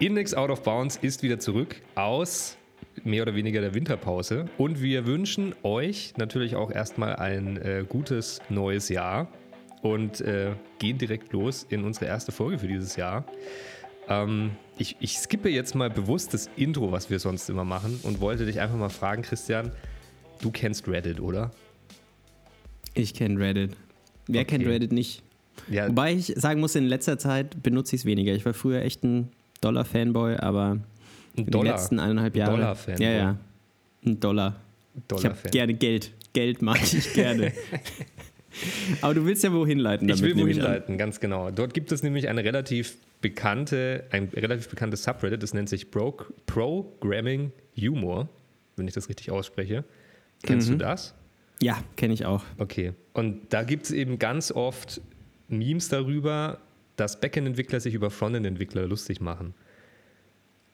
Index Out of Bounds ist wieder zurück aus mehr oder weniger der Winterpause. Und wir wünschen euch natürlich auch erstmal ein äh, gutes neues Jahr und äh, gehen direkt los in unsere erste Folge für dieses Jahr. Ähm, ich, ich skippe jetzt mal bewusst das Intro, was wir sonst immer machen und wollte dich einfach mal fragen, Christian, du kennst Reddit, oder? Ich kenne Reddit. Wer okay. kennt Reddit nicht? Ja. Wobei ich sagen muss, in letzter Zeit benutze ich es weniger. Ich war früher echt ein Dollar-Fanboy, aber ein die letzten eineinhalb Jahre. Dollar-Fanboy. Ja, ja. Ein Dollar. Dollar ich habe gerne Geld. Geld mag ich gerne. aber du willst ja wohin leiten damit, Ich will wohin leiten, ganz genau. Dort gibt es nämlich eine relativ bekannte, ein relativ bekanntes Subreddit, das nennt sich Pro Programming Humor, wenn ich das richtig ausspreche. Kennst mhm. du das? Ja, kenne ich auch. Okay. Und da gibt es eben ganz oft Memes darüber, dass Backend-Entwickler sich über Frontend-Entwickler lustig machen.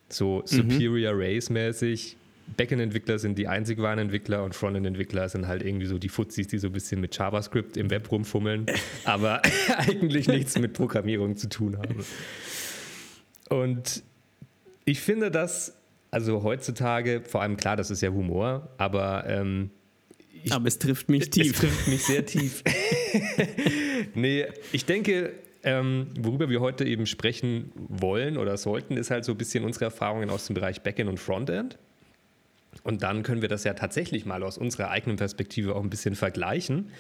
So mhm. Superior Race-mäßig. Backend-Entwickler sind die einzig wahren Entwickler und Frontend-Entwickler sind halt irgendwie so die Fuzis, die so ein bisschen mit JavaScript im Web rumfummeln, aber eigentlich nichts mit Programmierung zu tun haben. Und ich finde das, also heutzutage, vor allem klar, das ist ja Humor, aber ähm, ich, aber es trifft mich tief. Es trifft mich sehr tief. nee, ich denke, ähm, worüber wir heute eben sprechen wollen oder sollten, ist halt so ein bisschen unsere Erfahrungen aus dem Bereich Backend und Frontend. Und dann können wir das ja tatsächlich mal aus unserer eigenen Perspektive auch ein bisschen vergleichen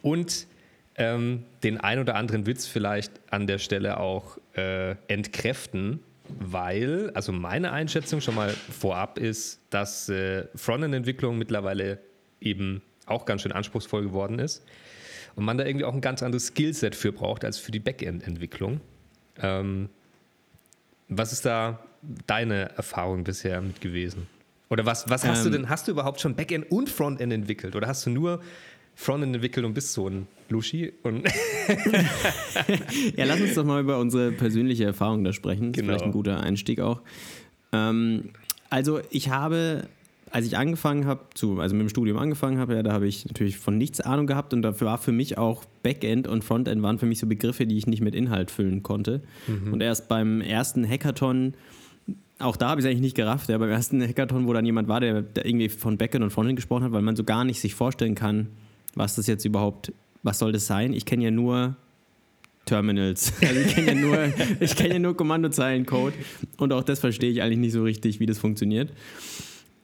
und ähm, den ein oder anderen Witz vielleicht an der Stelle auch äh, entkräften, weil, also meine Einschätzung schon mal vorab ist, dass äh, Frontend-Entwicklung mittlerweile eben auch ganz schön anspruchsvoll geworden ist und man da irgendwie auch ein ganz anderes Skillset für braucht als für die Backend-Entwicklung. Ähm, was ist da deine Erfahrung bisher mit gewesen? Oder was, was hast ähm, du denn, hast du überhaupt schon Backend und Frontend entwickelt? Oder hast du nur Frontend entwickelt und bist so ein Luschi? Und ja, lass uns doch mal über unsere persönliche Erfahrung da sprechen. Das genau. ist vielleicht ein guter Einstieg auch. Ähm, also ich habe als ich angefangen habe, also mit dem Studium angefangen habe, ja, da habe ich natürlich von nichts Ahnung gehabt und dafür war für mich auch Backend und Frontend waren für mich so Begriffe, die ich nicht mit Inhalt füllen konnte. Mhm. Und erst beim ersten Hackathon, auch da habe ich es eigentlich nicht gerafft, ja, beim ersten Hackathon, wo dann jemand war, der, der irgendwie von Backend und Frontend gesprochen hat, weil man so gar nicht sich vorstellen kann, was das jetzt überhaupt, was soll das sein? Ich kenne ja nur Terminals. Also ich kenne ja nur, ich kenne ja nur Kommandozeilencode und auch das verstehe ich eigentlich nicht so richtig, wie das funktioniert.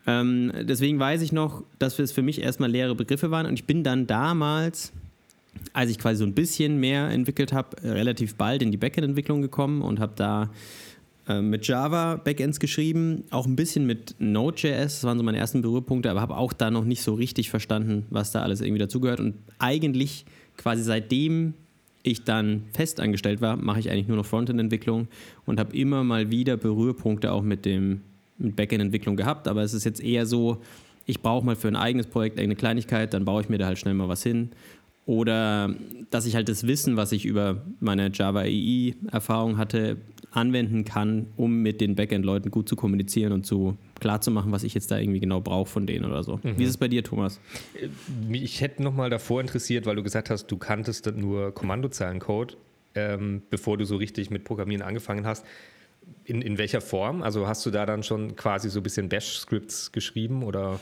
Ähm, deswegen weiß ich noch, dass es für mich erstmal leere Begriffe waren und ich bin dann damals, als ich quasi so ein bisschen mehr entwickelt habe, relativ bald in die Backend-Entwicklung gekommen und habe da äh, mit Java Backends geschrieben, auch ein bisschen mit Node.js, das waren so meine ersten Berührpunkte, aber habe auch da noch nicht so richtig verstanden, was da alles irgendwie dazugehört und eigentlich quasi seitdem ich dann fest angestellt war, mache ich eigentlich nur noch Frontend-Entwicklung und habe immer mal wieder Berührpunkte auch mit dem mit Backend-Entwicklung gehabt, aber es ist jetzt eher so, ich brauche mal für ein eigenes Projekt eine Kleinigkeit, dann baue ich mir da halt schnell mal was hin. Oder dass ich halt das Wissen, was ich über meine Java EE-Erfahrung hatte, anwenden kann, um mit den Backend-Leuten gut zu kommunizieren und zu klar zu machen, was ich jetzt da irgendwie genau brauche von denen oder so. Mhm. Wie ist es bei dir, Thomas? Ich hätte nochmal davor interessiert, weil du gesagt hast, du kanntest nur Kommandozeilencode, ähm, bevor du so richtig mit Programmieren angefangen hast. In, in welcher Form? Also hast du da dann schon quasi so ein bisschen Bash-Scripts geschrieben oder?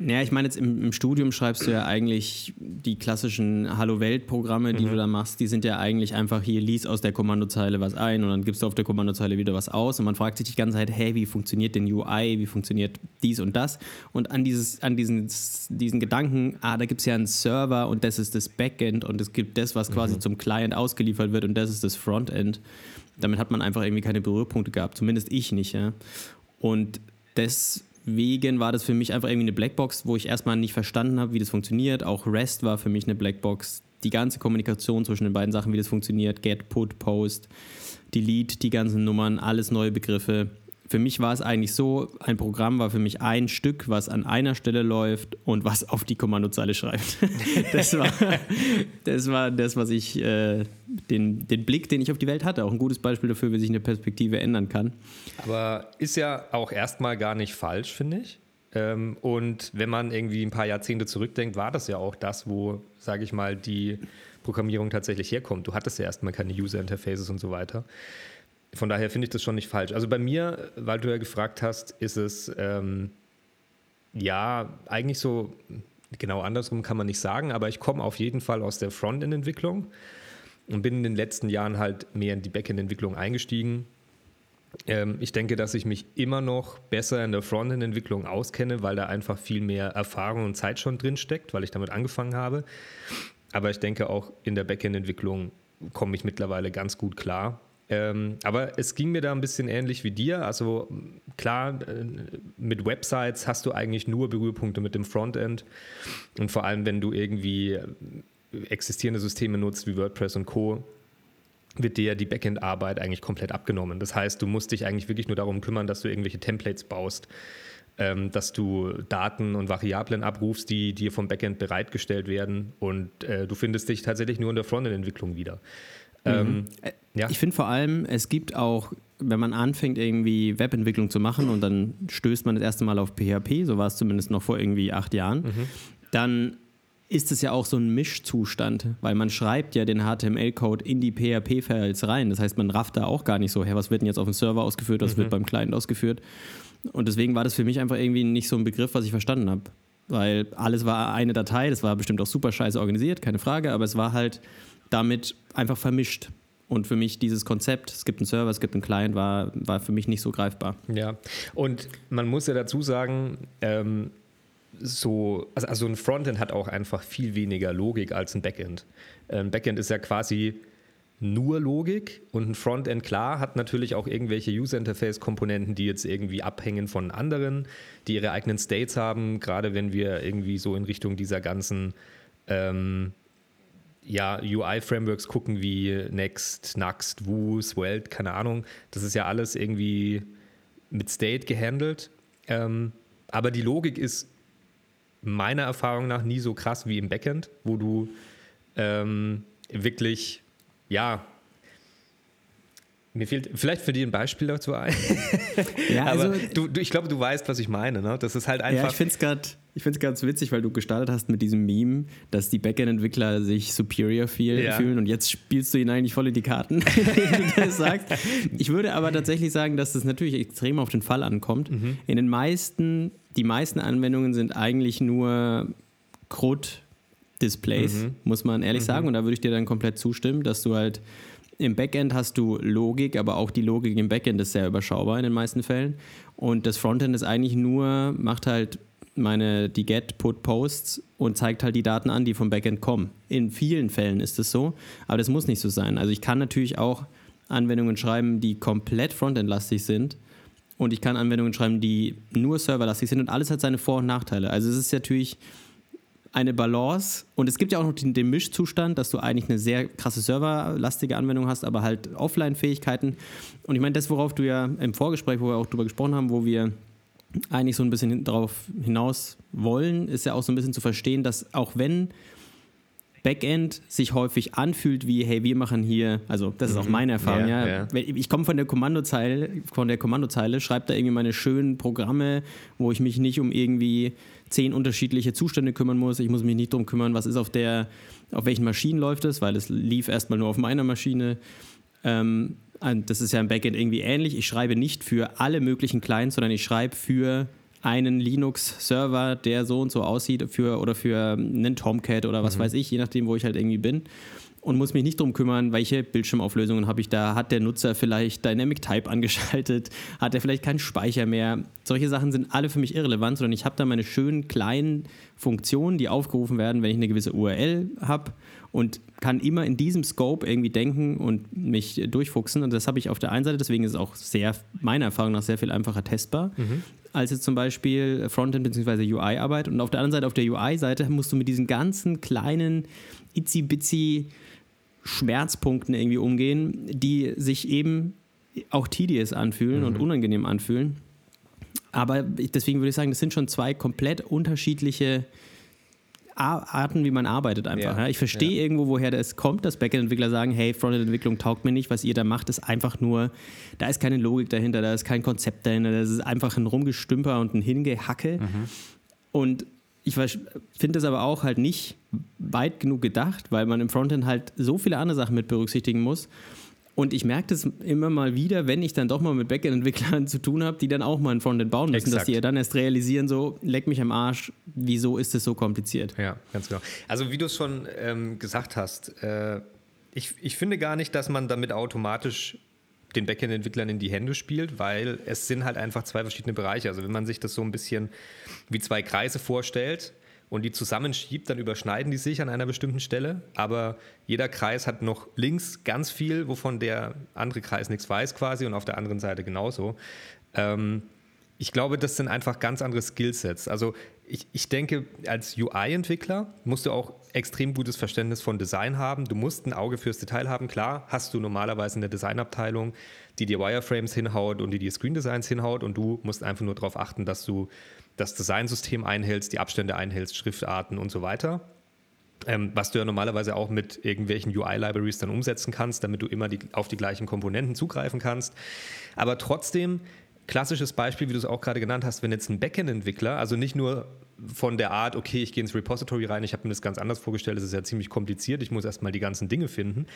Naja, ich meine, jetzt im, im, Studium schreibst du ja eigentlich die klassischen Hallo-Welt-Programme, die mhm. du da machst, die sind ja eigentlich einfach hier, lies aus der Kommandozeile was ein und dann gibst du auf der Kommandozeile wieder was aus und man fragt sich die ganze Zeit, hey, wie funktioniert denn UI, wie funktioniert dies und das? Und an, dieses, an diesen, diesen Gedanken, ah, da gibt es ja einen Server und das ist das Backend und es gibt das, was quasi mhm. zum Client ausgeliefert wird und das ist das Frontend damit hat man einfach irgendwie keine Berührpunkte gehabt, zumindest ich nicht. Ja? Und deswegen war das für mich einfach irgendwie eine Blackbox, wo ich erstmal nicht verstanden habe, wie das funktioniert. Auch REST war für mich eine Blackbox. Die ganze Kommunikation zwischen den beiden Sachen, wie das funktioniert, Get, Put, Post, Delete, die ganzen Nummern, alles neue Begriffe für mich war es eigentlich so, ein Programm war für mich ein Stück, was an einer Stelle läuft und was auf die Kommandozeile schreibt. das, war, das war das, was ich, äh, den, den Blick, den ich auf die Welt hatte. Auch ein gutes Beispiel dafür, wie sich eine Perspektive ändern kann. Aber ist ja auch erstmal gar nicht falsch, finde ich. Ähm, und wenn man irgendwie ein paar Jahrzehnte zurückdenkt, war das ja auch das, wo, sage ich mal, die Programmierung tatsächlich herkommt. Du hattest ja erstmal keine User Interfaces und so weiter. Von daher finde ich das schon nicht falsch. Also bei mir, weil du ja gefragt hast, ist es ähm, ja eigentlich so, genau andersrum kann man nicht sagen, aber ich komme auf jeden Fall aus der Frontend-Entwicklung und bin in den letzten Jahren halt mehr in die Backend-Entwicklung eingestiegen. Ähm, ich denke, dass ich mich immer noch besser in der Frontend-Entwicklung auskenne, weil da einfach viel mehr Erfahrung und Zeit schon drin steckt, weil ich damit angefangen habe. Aber ich denke auch in der Backend-Entwicklung komme ich mittlerweile ganz gut klar. Ähm, aber es ging mir da ein bisschen ähnlich wie dir. Also klar, äh, mit Websites hast du eigentlich nur Berührpunkte mit dem Frontend. Und vor allem, wenn du irgendwie existierende Systeme nutzt wie WordPress und Co., wird dir die Backend-Arbeit eigentlich komplett abgenommen. Das heißt, du musst dich eigentlich wirklich nur darum kümmern, dass du irgendwelche Templates baust, ähm, dass du Daten und Variablen abrufst, die dir vom Backend bereitgestellt werden und äh, du findest dich tatsächlich nur in der Frontend-Entwicklung wieder. Ähm, mhm. ja. Ich finde vor allem, es gibt auch, wenn man anfängt, irgendwie Webentwicklung zu machen und dann stößt man das erste Mal auf PHP, so war es zumindest noch vor irgendwie acht Jahren, mhm. dann ist es ja auch so ein Mischzustand, weil man schreibt ja den HTML-Code in die PHP-Files rein. Das heißt, man rafft da auch gar nicht so, her, was wird denn jetzt auf dem Server ausgeführt, was mhm. wird beim Client ausgeführt. Und deswegen war das für mich einfach irgendwie nicht so ein Begriff, was ich verstanden habe. Weil alles war eine Datei, das war bestimmt auch super scheiße organisiert, keine Frage, aber es war halt damit einfach vermischt. Und für mich dieses Konzept, es gibt einen Server, es gibt einen Client, war, war für mich nicht so greifbar. Ja, und man muss ja dazu sagen, ähm, so, also, also ein Frontend hat auch einfach viel weniger Logik als ein Backend. Ein Backend ist ja quasi nur Logik und ein Frontend, klar, hat natürlich auch irgendwelche User-Interface-Komponenten, die jetzt irgendwie abhängen von anderen, die ihre eigenen States haben, gerade wenn wir irgendwie so in Richtung dieser ganzen ähm, ja, UI-Frameworks gucken wie Next, Nuxt, Woo, Svelte, keine Ahnung. Das ist ja alles irgendwie mit State gehandelt. Ähm, aber die Logik ist meiner Erfahrung nach nie so krass wie im Backend, wo du ähm, wirklich, ja, mir fehlt, vielleicht für dir ein Beispiel dazu ein. ja, also, Aber du, du, ich glaube, du weißt, was ich meine. Ne? Das ist halt einfach. Ja, ich finde es gerade ich finde es ganz witzig, weil du gestartet hast mit diesem Meme, dass die Backend-Entwickler sich superior feel, ja. fühlen und jetzt spielst du ihnen eigentlich voll in die Karten, wenn du das sagst. Ich würde aber tatsächlich sagen, dass das natürlich extrem auf den Fall ankommt. Mhm. In den meisten, die meisten Anwendungen sind eigentlich nur CRUD Displays, mhm. muss man ehrlich mhm. sagen. Und da würde ich dir dann komplett zustimmen, dass du halt im Backend hast du Logik, aber auch die Logik im Backend ist sehr überschaubar in den meisten Fällen. Und das Frontend ist eigentlich nur, macht halt meine, die Get, Put, Posts und zeigt halt die Daten an, die vom Backend kommen. In vielen Fällen ist es so, aber das muss nicht so sein. Also ich kann natürlich auch Anwendungen schreiben, die komplett Frontend-lastig sind und ich kann Anwendungen schreiben, die nur serverlastig sind und alles hat seine Vor- und Nachteile. Also es ist natürlich eine Balance und es gibt ja auch noch den, den Mischzustand, dass du eigentlich eine sehr krasse serverlastige Anwendung hast, aber halt Offline-Fähigkeiten. Und ich meine, das, worauf du ja im Vorgespräch, wo wir auch drüber gesprochen haben, wo wir eigentlich so ein bisschen darauf hinaus wollen, ist ja auch so ein bisschen zu verstehen, dass auch wenn Backend sich häufig anfühlt wie, hey, wir machen hier, also das ist auch mhm. meine Erfahrung, ja. ja. ja. Ich komme von der Kommandozeile, von der Kommandozeile, schreibe da irgendwie meine schönen Programme, wo ich mich nicht um irgendwie zehn unterschiedliche Zustände kümmern muss. Ich muss mich nicht darum kümmern, was ist auf der, auf welchen Maschinen läuft es, weil es lief erstmal nur auf meiner Maschine. Ähm, das ist ja im Backend irgendwie ähnlich. Ich schreibe nicht für alle möglichen Clients, sondern ich schreibe für einen Linux-Server, der so und so aussieht, für, oder für einen Tomcat oder was mhm. weiß ich, je nachdem, wo ich halt irgendwie bin. Und muss mich nicht darum kümmern, welche Bildschirmauflösungen habe ich da. Hat der Nutzer vielleicht Dynamic Type angeschaltet? Hat er vielleicht keinen Speicher mehr? Solche Sachen sind alle für mich irrelevant, sondern ich habe da meine schönen kleinen Funktionen, die aufgerufen werden, wenn ich eine gewisse URL habe und kann immer in diesem Scope irgendwie denken und mich durchfuchsen. Und das habe ich auf der einen Seite, deswegen ist es auch sehr, meiner Erfahrung nach, sehr viel einfacher testbar, mhm. als jetzt zum Beispiel Frontend- bzw. UI-Arbeit. Und auf der anderen Seite, auf der UI-Seite, musst du mit diesen ganzen kleinen, itzy-bitsy Schmerzpunkten irgendwie umgehen, die sich eben auch tedious anfühlen mhm. und unangenehm anfühlen. Aber deswegen würde ich sagen, das sind schon zwei komplett unterschiedliche Arten, wie man arbeitet einfach. Ja. Ich verstehe ja. irgendwo, woher das kommt, dass Backend-Entwickler sagen, hey, Frontend-Entwicklung taugt mir nicht, was ihr da macht, ist einfach nur, da ist keine Logik dahinter, da ist kein Konzept dahinter, das ist einfach ein Rumgestümper und ein Hingehacke. Mhm. Und ich finde es aber auch halt nicht weit genug gedacht, weil man im Frontend halt so viele andere Sachen mit berücksichtigen muss. Und ich merke das immer mal wieder, wenn ich dann doch mal mit Backend-Entwicklern zu tun habe, die dann auch mal ein Frontend bauen müssen, Exakt. dass die ja dann erst realisieren, so, leck mich am Arsch, wieso ist es so kompliziert? Ja, ganz genau. Also wie du es schon ähm, gesagt hast, äh, ich, ich finde gar nicht, dass man damit automatisch den Backend-Entwicklern in die Hände spielt, weil es sind halt einfach zwei verschiedene Bereiche. Also wenn man sich das so ein bisschen wie zwei Kreise vorstellt, und die zusammenschiebt, dann überschneiden die sich an einer bestimmten Stelle. Aber jeder Kreis hat noch links ganz viel, wovon der andere Kreis nichts weiß quasi und auf der anderen Seite genauso. Ähm, ich glaube, das sind einfach ganz andere Skillsets. Also ich, ich denke, als UI-Entwickler musst du auch extrem gutes Verständnis von Design haben. Du musst ein Auge fürs Detail haben. Klar, hast du normalerweise eine Designabteilung, die dir Wireframes hinhaut und die dir Screen Designs hinhaut und du musst einfach nur darauf achten, dass du das Designsystem einhältst, die Abstände einhältst, Schriftarten und so weiter. Ähm, was du ja normalerweise auch mit irgendwelchen UI-Libraries dann umsetzen kannst, damit du immer die, auf die gleichen Komponenten zugreifen kannst. Aber trotzdem, klassisches Beispiel, wie du es auch gerade genannt hast, wenn jetzt ein Backend-Entwickler, also nicht nur von der Art, okay, ich gehe ins Repository rein, ich habe mir das ganz anders vorgestellt, es ist ja ziemlich kompliziert, ich muss erstmal die ganzen Dinge finden,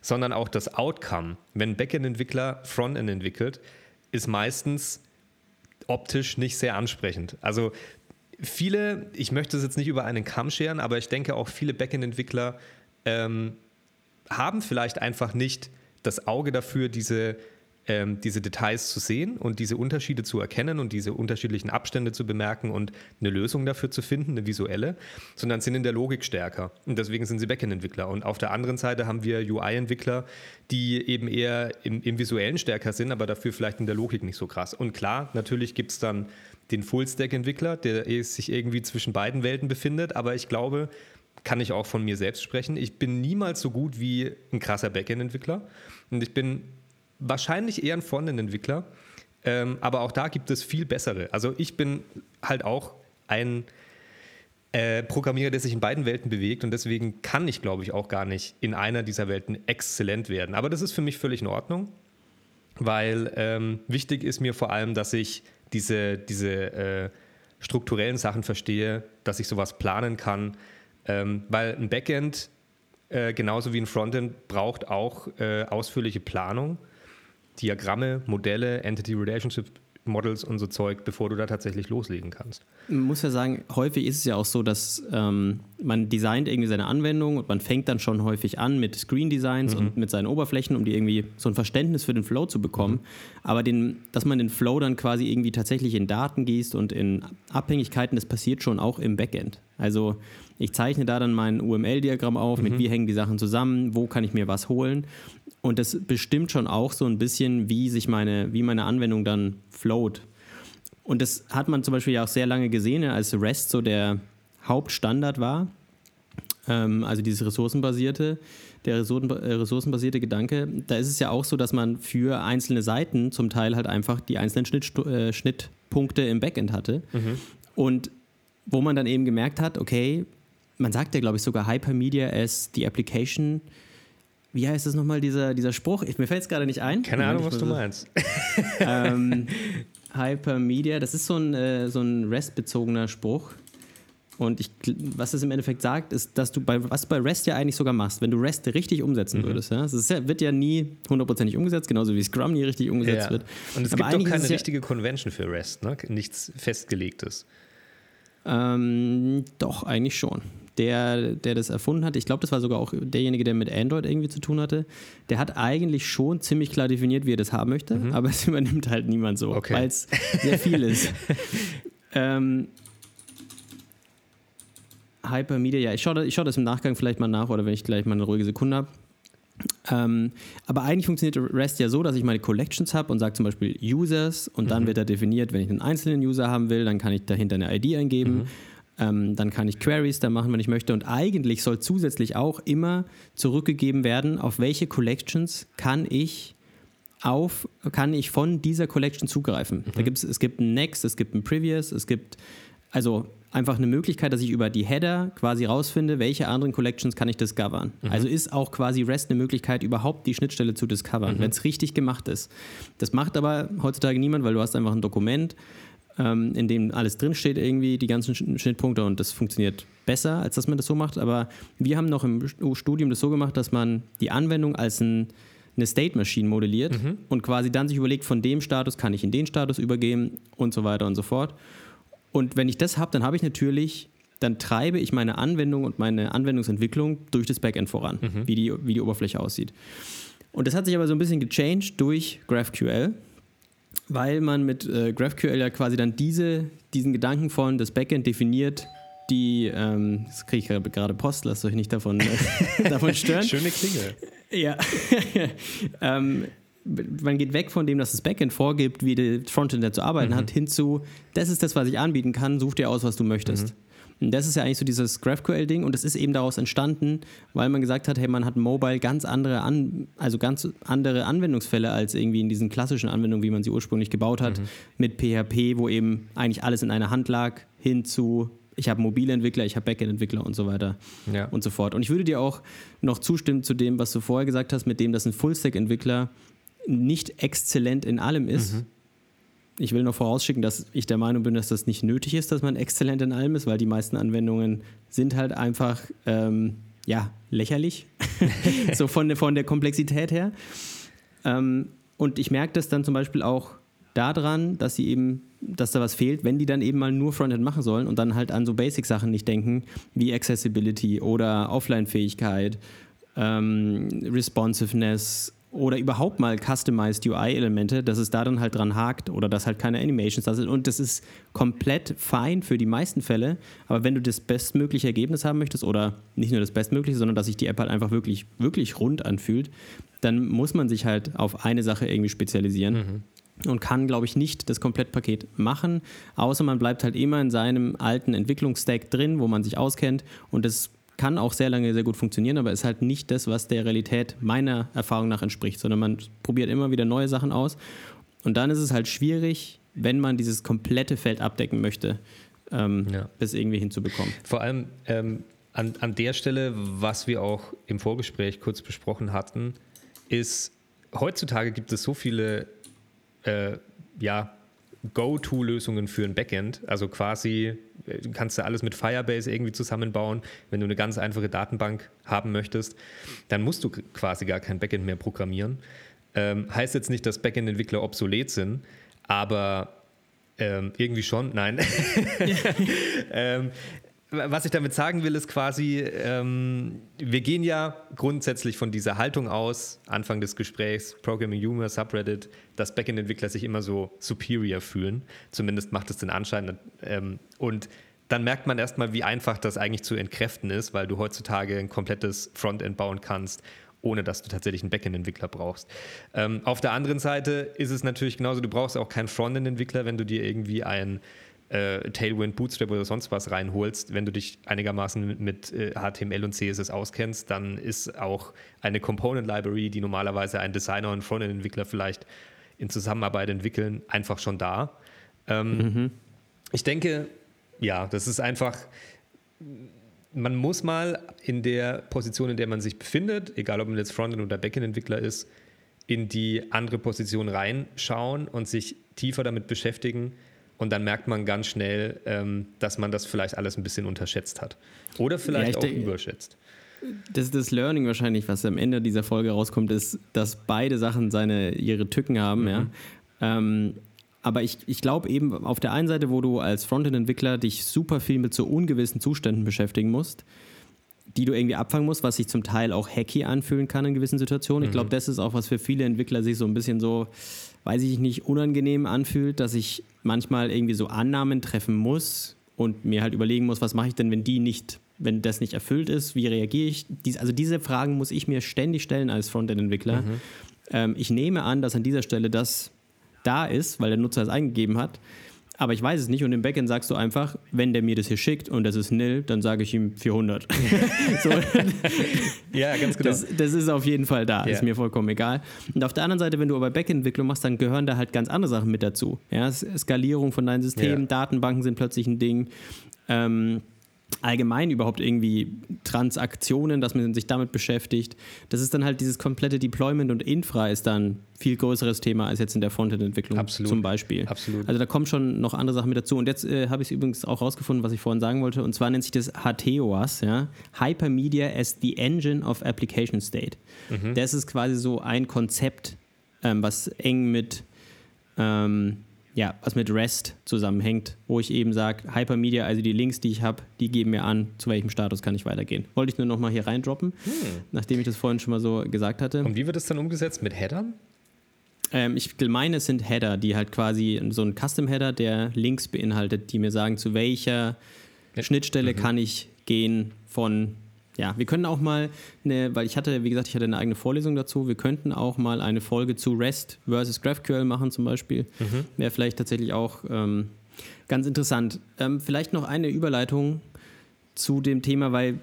sondern auch das Outcome. Wenn Backend-Entwickler Frontend entwickelt, ist meistens optisch nicht sehr ansprechend. Also viele, ich möchte es jetzt nicht über einen Kamm scheren, aber ich denke auch viele Backend-Entwickler ähm, haben vielleicht einfach nicht das Auge dafür, diese ähm, diese Details zu sehen und diese Unterschiede zu erkennen und diese unterschiedlichen Abstände zu bemerken und eine Lösung dafür zu finden, eine visuelle, sondern sind in der Logik stärker. Und deswegen sind sie Backend-Entwickler. Und auf der anderen Seite haben wir UI-Entwickler, die eben eher im, im, Visuellen stärker sind, aber dafür vielleicht in der Logik nicht so krass. Und klar, natürlich gibt es dann den Full-Stack-Entwickler, der sich irgendwie zwischen beiden Welten befindet, aber ich glaube, kann ich auch von mir selbst sprechen. Ich bin niemals so gut wie ein krasser Backend-Entwickler. Und ich bin wahrscheinlich eher ein Frontend-Entwickler, ähm, aber auch da gibt es viel bessere. Also ich bin halt auch ein äh, Programmierer, der sich in beiden Welten bewegt und deswegen kann ich, glaube ich, auch gar nicht in einer dieser Welten exzellent werden. Aber das ist für mich völlig in Ordnung, weil ähm, wichtig ist mir vor allem, dass ich diese, diese äh, strukturellen Sachen verstehe, dass ich sowas planen kann, ähm, weil ein Backend äh, genauso wie ein Frontend braucht auch äh, ausführliche Planung Diagramme, Modelle, Entity Relationship Models und so Zeug, bevor du da tatsächlich loslegen kannst. Man muss ja sagen, häufig ist es ja auch so, dass ähm, man designt irgendwie seine Anwendung und man fängt dann schon häufig an mit Screen Designs mhm. und mit seinen Oberflächen, um die irgendwie so ein Verständnis für den Flow zu bekommen. Mhm. Aber den, dass man den Flow dann quasi irgendwie tatsächlich in Daten gießt und in Abhängigkeiten, das passiert schon auch im Backend. Also ich zeichne da dann mein UML-Diagramm auf, mhm. mit wie hängen die Sachen zusammen, wo kann ich mir was holen. Und das bestimmt schon auch so ein bisschen, wie sich meine, wie meine Anwendung dann float. Und das hat man zum Beispiel ja auch sehr lange gesehen, als REST so der Hauptstandard war. Ähm, also dieses ressourcenbasierte, der äh, ressourcenbasierte Gedanke. Da ist es ja auch so, dass man für einzelne Seiten zum Teil halt einfach die einzelnen Schnitt, äh, Schnittpunkte im Backend hatte. Mhm. Und wo man dann eben gemerkt hat, okay, man sagt ja, glaube ich, sogar Hypermedia as the application wie heißt das nochmal, dieser, dieser Spruch? Ich, mir fällt es gerade nicht ein. Keine Ahnung, was du meinst. ähm, Hypermedia, das ist so ein, äh, so ein REST-bezogener Spruch. Und ich, was es im Endeffekt sagt, ist, dass du bei, was du bei REST ja eigentlich sogar machst, wenn du REST richtig umsetzen mhm. würdest. Ja? Das ja, wird ja nie hundertprozentig umgesetzt, genauso wie Scrum nie richtig umgesetzt ja. wird. Und es Aber gibt doch keine richtige Convention für REST, ne? nichts Festgelegtes. Ähm, doch, eigentlich schon der, der das erfunden hat, ich glaube, das war sogar auch derjenige, der mit Android irgendwie zu tun hatte, der hat eigentlich schon ziemlich klar definiert, wie er das haben möchte, mhm. aber es übernimmt halt niemand so, okay. weil es sehr viel ist. ähm, Hypermedia, ja, ich schaue, ich schaue das im Nachgang vielleicht mal nach oder wenn ich gleich mal eine ruhige Sekunde habe. Ähm, aber eigentlich funktioniert REST ja so, dass ich meine Collections habe und sage zum Beispiel Users und dann mhm. wird er definiert, wenn ich einen einzelnen User haben will, dann kann ich dahinter eine ID eingeben. Mhm. Ähm, dann kann ich Queries da machen, wenn ich möchte. Und eigentlich soll zusätzlich auch immer zurückgegeben werden, auf welche Collections kann ich auf, kann ich von dieser Collection zugreifen. Mhm. Da gibt's, es gibt ein Next, es gibt ein Previous, es gibt also einfach eine Möglichkeit, dass ich über die Header quasi rausfinde, welche anderen Collections kann ich discovern. Mhm. Also ist auch quasi REST eine Möglichkeit, überhaupt die Schnittstelle zu discovern, mhm. wenn es richtig gemacht ist. Das macht aber heutzutage niemand, weil du hast einfach ein Dokument, ähm, in dem alles drinsteht, irgendwie die ganzen Schnittpunkte und das funktioniert besser, als dass man das so macht. Aber wir haben noch im Studium das so gemacht, dass man die Anwendung als ein eine State Machine modelliert mhm. und quasi dann sich überlegt, von dem Status kann ich in den Status übergeben und so weiter und so fort. Und wenn ich das habe, dann habe ich natürlich, dann treibe ich meine Anwendung und meine Anwendungsentwicklung durch das Backend voran, mhm. wie, die, wie die Oberfläche aussieht. Und das hat sich aber so ein bisschen gechanged durch GraphQL, weil man mit äh, GraphQL ja quasi dann diese, diesen Gedanken von das Backend definiert, die, ähm, das kriege ich gerade Post, lasst euch nicht davon, äh, davon stören. Schöne Klinge. Ja. ähm, man geht weg von dem, dass das Backend vorgibt, wie der Frontend zu arbeiten mhm. hat, hin zu, das ist das, was ich anbieten kann, such dir aus, was du möchtest. Mhm. Und das ist ja eigentlich so dieses GraphQL-Ding und das ist eben daraus entstanden, weil man gesagt hat, hey, man hat Mobile ganz andere, An also ganz andere Anwendungsfälle als irgendwie in diesen klassischen Anwendungen, wie man sie ursprünglich gebaut hat, mhm. mit PHP, wo eben eigentlich alles in einer Hand lag, hin zu ich habe mobile Entwickler, ich habe Backend-Entwickler und so weiter ja. und so fort. Und ich würde dir auch noch zustimmen zu dem, was du vorher gesagt hast, mit dem, dass ein Full-Stack-Entwickler nicht exzellent in allem ist. Mhm. Ich will noch vorausschicken, dass ich der Meinung bin, dass das nicht nötig ist, dass man exzellent in allem ist, weil die meisten Anwendungen sind halt einfach ähm, ja, lächerlich, so von der, von der Komplexität her. Ähm, und ich merke das dann zum Beispiel auch daran, dass sie eben, dass da was fehlt, wenn die dann eben mal nur Frontend machen sollen und dann halt an so Basic-Sachen nicht denken, wie Accessibility oder Offline-Fähigkeit, ähm, Responsiveness oder überhaupt mal customized UI-Elemente, dass es da dann halt dran hakt oder dass halt keine Animations da sind. Und das ist komplett fein für die meisten Fälle. Aber wenn du das bestmögliche Ergebnis haben möchtest oder nicht nur das bestmögliche, sondern dass sich die App halt einfach wirklich, wirklich rund anfühlt, dann muss man sich halt auf eine Sache irgendwie spezialisieren. Mhm und kann, glaube ich, nicht das Komplettpaket machen, außer man bleibt halt immer in seinem alten Entwicklungsstack drin, wo man sich auskennt und das kann auch sehr lange sehr gut funktionieren, aber ist halt nicht das, was der Realität meiner Erfahrung nach entspricht, sondern man probiert immer wieder neue Sachen aus. Und dann ist es halt schwierig, wenn man dieses komplette Feld abdecken möchte, ähm, ja. das irgendwie hinzubekommen. Vor allem ähm, an, an der Stelle, was wir auch im Vorgespräch kurz besprochen hatten, ist, heutzutage gibt es so viele äh, ja, Go-To-Lösungen für ein Backend. Also quasi äh, kannst du alles mit Firebase irgendwie zusammenbauen. Wenn du eine ganz einfache Datenbank haben möchtest, dann musst du quasi gar kein Backend mehr programmieren. Ähm, heißt jetzt nicht, dass Backend-Entwickler obsolet sind, aber ähm, irgendwie schon, nein. ähm, was ich damit sagen will, ist quasi, ähm, wir gehen ja grundsätzlich von dieser Haltung aus, Anfang des Gesprächs, Programming Humor, Subreddit, dass Backend-Entwickler sich immer so superior fühlen. Zumindest macht es den Anschein. Ähm, und dann merkt man erstmal, wie einfach das eigentlich zu entkräften ist, weil du heutzutage ein komplettes Frontend bauen kannst, ohne dass du tatsächlich einen Backend-Entwickler brauchst. Ähm, auf der anderen Seite ist es natürlich genauso, du brauchst auch keinen Frontend-Entwickler, wenn du dir irgendwie ein äh, Tailwind, Bootstrap oder sonst was reinholst, wenn du dich einigermaßen mit, äh, HTML und CSS auskennst, dann ist auch eine Component Library, die normalerweise ein Designer und Frontend-Entwickler vielleicht in Zusammenarbeit entwickeln, einfach schon da. Ähm, mhm. Ich denke, ja, das ist einfach, man muss mal in der Position, in der man sich befindet, egal ob man jetzt Frontend- oder Backend-Entwickler ist, in die andere Position reinschauen und sich tiefer damit beschäftigen, und dann merkt man ganz schnell, ähm, dass man das vielleicht alles ein bisschen unterschätzt hat. Oder vielleicht ja, auch überschätzt. Das, das Learning wahrscheinlich, was am Ende dieser Folge rauskommt, ist, dass beide Sachen seine, ihre Tücken haben. Mhm. Ja. Ähm, aber ich, ich glaube eben auf der einen Seite, wo du als Frontend-Entwickler dich super viel mit so ungewissen Zuständen beschäftigen musst, die du irgendwie abfangen musst, was sich zum Teil auch hacky anfühlen kann in gewissen Situationen. Mhm. Ich glaube, das ist auch was für viele Entwickler sich so ein bisschen so weiß ich nicht, unangenehm anfühlt, dass ich manchmal irgendwie so Annahmen treffen muss und mir halt überlegen muss, was mache ich denn, wenn die nicht, wenn das nicht erfüllt ist, wie reagiere ich? Dies, also diese Fragen muss ich mir ständig stellen als Frontend-Entwickler. Mhm. Ähm, ich nehme an, dass an dieser Stelle das da ist, weil der Nutzer es eingegeben hat aber ich weiß es nicht. Und im Backend sagst du einfach, wenn der mir das hier schickt und das ist nil, dann sage ich ihm 400. so. Ja, ganz genau. Das, das, ist auf jeden Fall da, ja. ist mir vollkommen egal. Und auf der anderen Seite, wenn du aber Backend-Entwicklung machst, dann gehören da halt ganz andere Sachen mit dazu. Ja, Skalierung von deinen Systemen, ja. Datenbanken sind plötzlich ein Ding. Ähm, allgemein überhaupt irgendwie Transaktionen, dass man sich damit beschäftigt. Das ist dann halt dieses komplette Deployment und Infra ist dann viel größeres Thema als jetzt in der Frontend-Entwicklung zum Beispiel. Absolut. Also da kommen schon noch andere Sachen mit dazu. Und jetzt äh, habe ich es übrigens auch rausgefunden, was ich vorhin sagen wollte. Und zwar nennt sich das HTOAS, ja? Hypermedia as the Engine of Application State. Mhm. Das ist quasi so ein Konzept, ähm, was eng mit ähm, ja, was mit REST zusammenhängt, wo ich eben sage, Hypermedia, also die Links, die ich habe, die geben mir an, zu welchem Status kann ich weitergehen. Wollte ich nur nochmal hier reindroppen, hm. nachdem ich das vorhin schon mal so gesagt hatte. Und wie wird das dann umgesetzt? Mit Headern? Ähm, ich meine, es sind Header, die halt quasi so ein Custom-Header, der Links beinhaltet, die mir sagen, zu welcher Schnittstelle mhm. kann ich gehen von ja, wir können auch mal eine, weil ich hatte, wie gesagt, ich hatte eine eigene Vorlesung dazu, wir könnten auch mal eine Folge zu REST versus GraphQL machen zum Beispiel. Mhm. Wäre vielleicht tatsächlich auch ähm, ganz interessant. Ähm, vielleicht noch eine Überleitung zu dem Thema, weil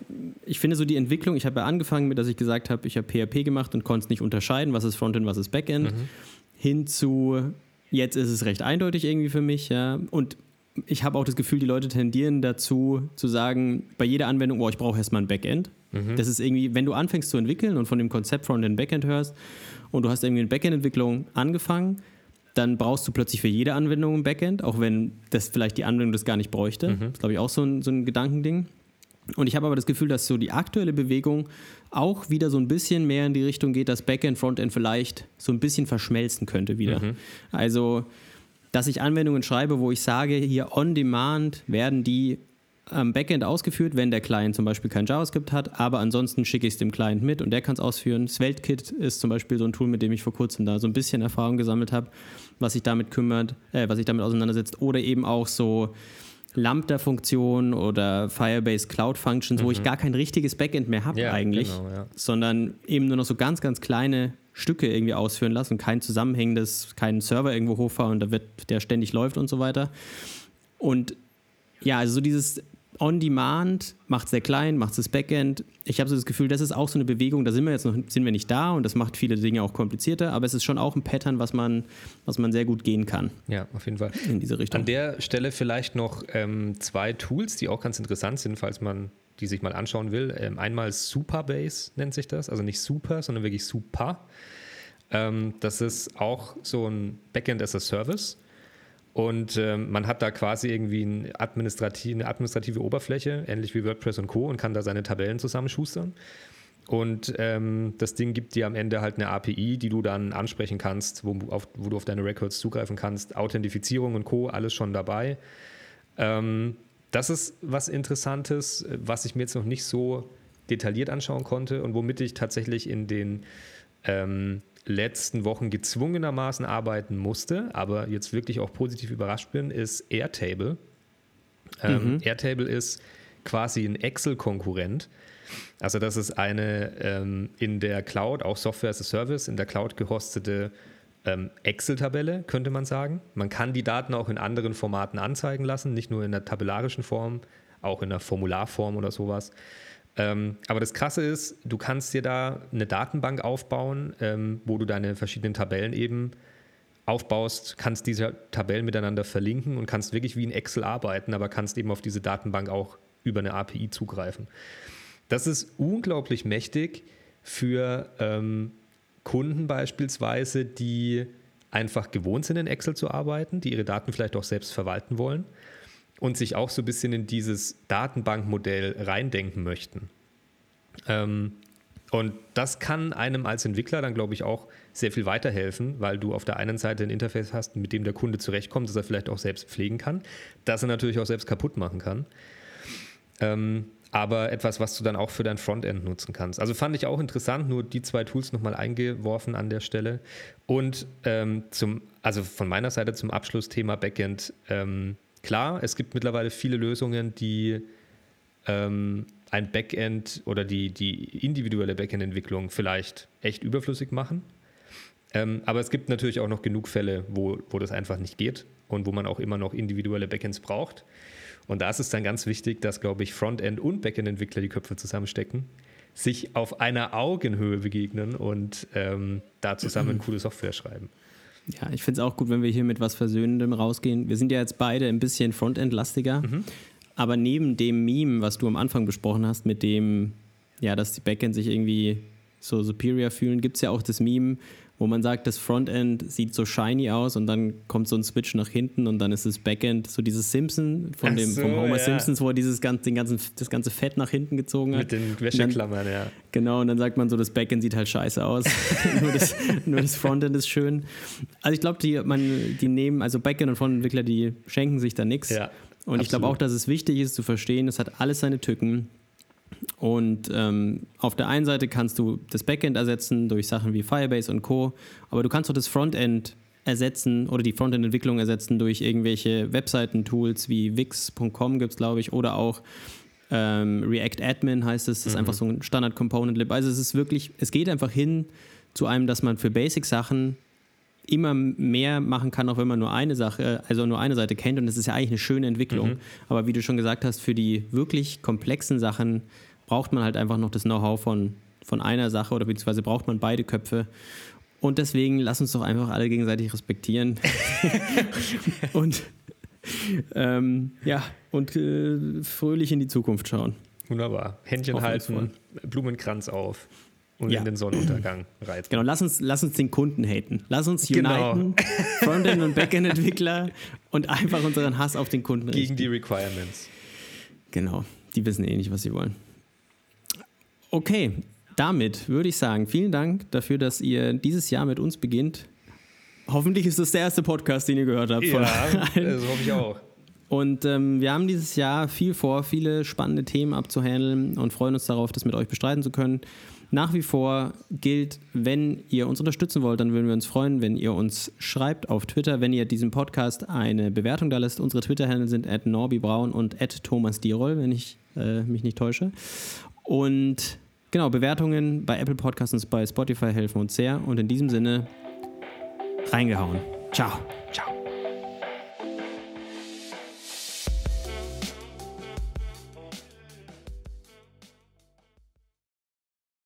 ich finde so die Entwicklung, ich habe ja angefangen mit, dass ich gesagt habe, ich habe PHP gemacht und konnte es nicht unterscheiden, was ist Frontend, was ist Backend, mhm. hin zu jetzt ist es recht eindeutig irgendwie für mich, ja. Und ich habe auch das Gefühl, die Leute tendieren dazu zu sagen, bei jeder Anwendung, oh, ich brauche erstmal ein Backend. Mhm. Das ist irgendwie, wenn du anfängst zu entwickeln und von dem Konzept Frontend Backend hörst und du hast irgendwie eine Backend-Entwicklung angefangen, dann brauchst du plötzlich für jede Anwendung ein Backend, auch wenn das vielleicht die Anwendung das gar nicht bräuchte. Mhm. Das ist, glaube ich, auch so ein, so ein Gedankending. Und ich habe aber das Gefühl, dass so die aktuelle Bewegung auch wieder so ein bisschen mehr in die Richtung geht, dass Backend, Frontend vielleicht so ein bisschen verschmelzen könnte wieder. Mhm. Also dass ich Anwendungen schreibe, wo ich sage, hier on demand werden die am Backend ausgeführt, wenn der Client zum Beispiel kein JavaScript hat, aber ansonsten schicke ich es dem Client mit und der kann es ausführen. Svelte-Kit ist zum Beispiel so ein Tool, mit dem ich vor kurzem da so ein bisschen Erfahrung gesammelt habe, was sich damit kümmert, äh, was sich damit auseinandersetzt. Oder eben auch so Lambda-Funktionen oder Firebase Cloud Functions, mhm. wo ich mhm. gar kein richtiges Backend mehr habe ja, eigentlich, genau, ja. sondern eben nur noch so ganz, ganz kleine Stücke irgendwie ausführen lassen, kein zusammenhängendes, keinen Server irgendwo hochfahren und da wird der ständig läuft und so weiter. Und ja, also so dieses On-Demand macht es sehr klein, macht es das Backend. Ich habe so das Gefühl, das ist auch so eine Bewegung, da sind wir jetzt noch sind wir nicht da und das macht viele Dinge auch komplizierter, aber es ist schon auch ein Pattern, was man, was man sehr gut gehen kann. Ja, auf jeden Fall. In diese Richtung. An der Stelle vielleicht noch ähm, zwei Tools, die auch ganz interessant sind, falls man die sich mal anschauen will. Ähm, einmal Superbase nennt sich das, also nicht Super, sondern wirklich Super. Ähm, das ist auch so ein Backend as a Service. Und ähm, man hat da quasi irgendwie eine administrative, eine administrative Oberfläche, ähnlich wie WordPress und Co. und kann da seine Tabellen zusammenschustern. Und ähm, das Ding gibt dir am Ende halt eine API, die du dann ansprechen kannst, wo, auf, wo du auf deine Records zugreifen kannst. Authentifizierung und Co. alles schon dabei. Ähm, das ist was Interessantes, was ich mir jetzt noch nicht so detailliert anschauen konnte und womit ich tatsächlich in den ähm, letzten Wochen gezwungenermaßen arbeiten musste, aber jetzt wirklich auch positiv überrascht bin, ist Airtable. Ähm, mhm. Airtable ist quasi ein Excel-Konkurrent. Also das ist eine ähm, in der Cloud, auch Software as a Service, in der Cloud gehostete ähm, Excel-Tabelle, könnte man sagen. Man kann die Daten auch in anderen Formaten anzeigen lassen, nicht nur in der tabellarischen Form, auch in der Formularform oder sowas. Ähm, aber das Krasse ist, du kannst dir da eine Datenbank aufbauen, ähm, wo du deine verschiedenen Tabellen eben aufbaust, kannst diese Tabellen miteinander verlinken und kannst wirklich wie in Excel arbeiten, aber kannst eben auf diese Datenbank auch über eine API zugreifen. Das ist unglaublich mächtig für ähm, Kunden beispielsweise, die einfach gewohnt sind, in Excel zu arbeiten, die ihre Daten vielleicht auch selbst verwalten wollen und sich auch so ein bisschen in dieses Datenbankmodell reindenken möchten. Ähm, und das kann einem als Entwickler dann, glaube ich, auch sehr viel weiterhelfen, weil du auf der einen Seite ein Interface hast, mit dem der Kunde zurechtkommt, das er vielleicht auch selbst pflegen kann, das er natürlich auch selbst kaputt machen kann. Aber etwas, was du dann auch für dein Frontend nutzen kannst. Also fand ich auch interessant, nur die zwei Tools nochmal eingeworfen an der Stelle. Und ähm, zum, also von meiner Seite zum Abschlussthema Backend. Ähm, klar, es gibt mittlerweile viele Lösungen, die ähm, ein Backend oder die, die individuelle Backend-Entwicklung vielleicht echt überflüssig machen. Ähm, aber es gibt natürlich auch noch genug Fälle, wo, wo das einfach nicht geht und wo man auch immer noch individuelle Backends braucht. Und da ist es dann ganz wichtig, dass, glaube ich, Frontend- und Backend-Entwickler die Köpfe zusammenstecken, sich auf einer Augenhöhe begegnen und ähm, da zusammen coole Software schreiben. Ja, ich finde es auch gut, wenn wir hier mit was Versöhnendem rausgehen. Wir sind ja jetzt beide ein bisschen Frontend-lastiger. Mhm. Aber neben dem Meme, was du am Anfang besprochen hast, mit dem, ja, dass die Backend sich irgendwie so superior fühlen, gibt es ja auch das Meme, wo man sagt, das Frontend sieht so shiny aus und dann kommt so ein Switch nach hinten und dann ist das Backend so dieses Simpson von dem, so, vom Homer ja. Simpsons, wo er dieses ganze, den ganzen, das ganze Fett nach hinten gezogen hat. Mit den Wäscheklammern, dann, ja. Genau, und dann sagt man so, das Backend sieht halt scheiße aus. nur, das, nur, das, Frontend ist schön. Also ich glaube, die, die nehmen, also Backend und Frontentwickler, die schenken sich da nichts. Ja, und absolut. ich glaube auch, dass es wichtig ist zu verstehen, es hat alles seine Tücken. Und ähm, auf der einen Seite kannst du das Backend ersetzen durch Sachen wie Firebase und Co. Aber du kannst auch das Frontend ersetzen oder die Frontend-Entwicklung ersetzen durch irgendwelche Webseiten-Tools wie Wix.com gibt es, glaube ich, oder auch ähm, React Admin heißt es. Das ist mhm. einfach so ein Standard-Component-Lib. Also es ist wirklich, es geht einfach hin zu einem, dass man für Basic-Sachen immer mehr machen kann, auch wenn man nur eine Sache, also nur eine Seite kennt. Und das ist ja eigentlich eine schöne Entwicklung. Mhm. Aber wie du schon gesagt hast, für die wirklich komplexen Sachen braucht man halt einfach noch das Know-how von, von einer Sache oder beziehungsweise braucht man beide Köpfe. Und deswegen lass uns doch einfach alle gegenseitig respektieren. und ähm, ja, und äh, fröhlich in die Zukunft schauen. Wunderbar. Händchen halten, Blumenkranz auf und ja. in den Sonnenuntergang reiten. Genau, lass uns, lass uns den Kunden haten. Lass uns genau. uniten, Frontend- und Backend-Entwickler und einfach unseren Hass auf den Kunden richten. Gegen die Requirements. Genau, die wissen eh nicht, was sie wollen. Okay, damit würde ich sagen, vielen Dank dafür, dass ihr dieses Jahr mit uns beginnt. Hoffentlich ist das der erste Podcast, den ihr gehört habt. Ja, das hoffe ich auch. Und ähm, wir haben dieses Jahr viel vor, viele spannende Themen abzuhandeln und freuen uns darauf, das mit euch bestreiten zu können. Nach wie vor gilt, wenn ihr uns unterstützen wollt, dann würden wir uns freuen, wenn ihr uns schreibt auf Twitter, wenn ihr diesem Podcast eine Bewertung da lässt. Unsere Twitter-Handle sind at norbibraun und at thomas Dierol, wenn ich äh, mich nicht täusche. Und genau, Bewertungen bei Apple Podcasts und bei Spotify helfen uns sehr. Und in diesem Sinne, reingehauen. Ciao. Ciao.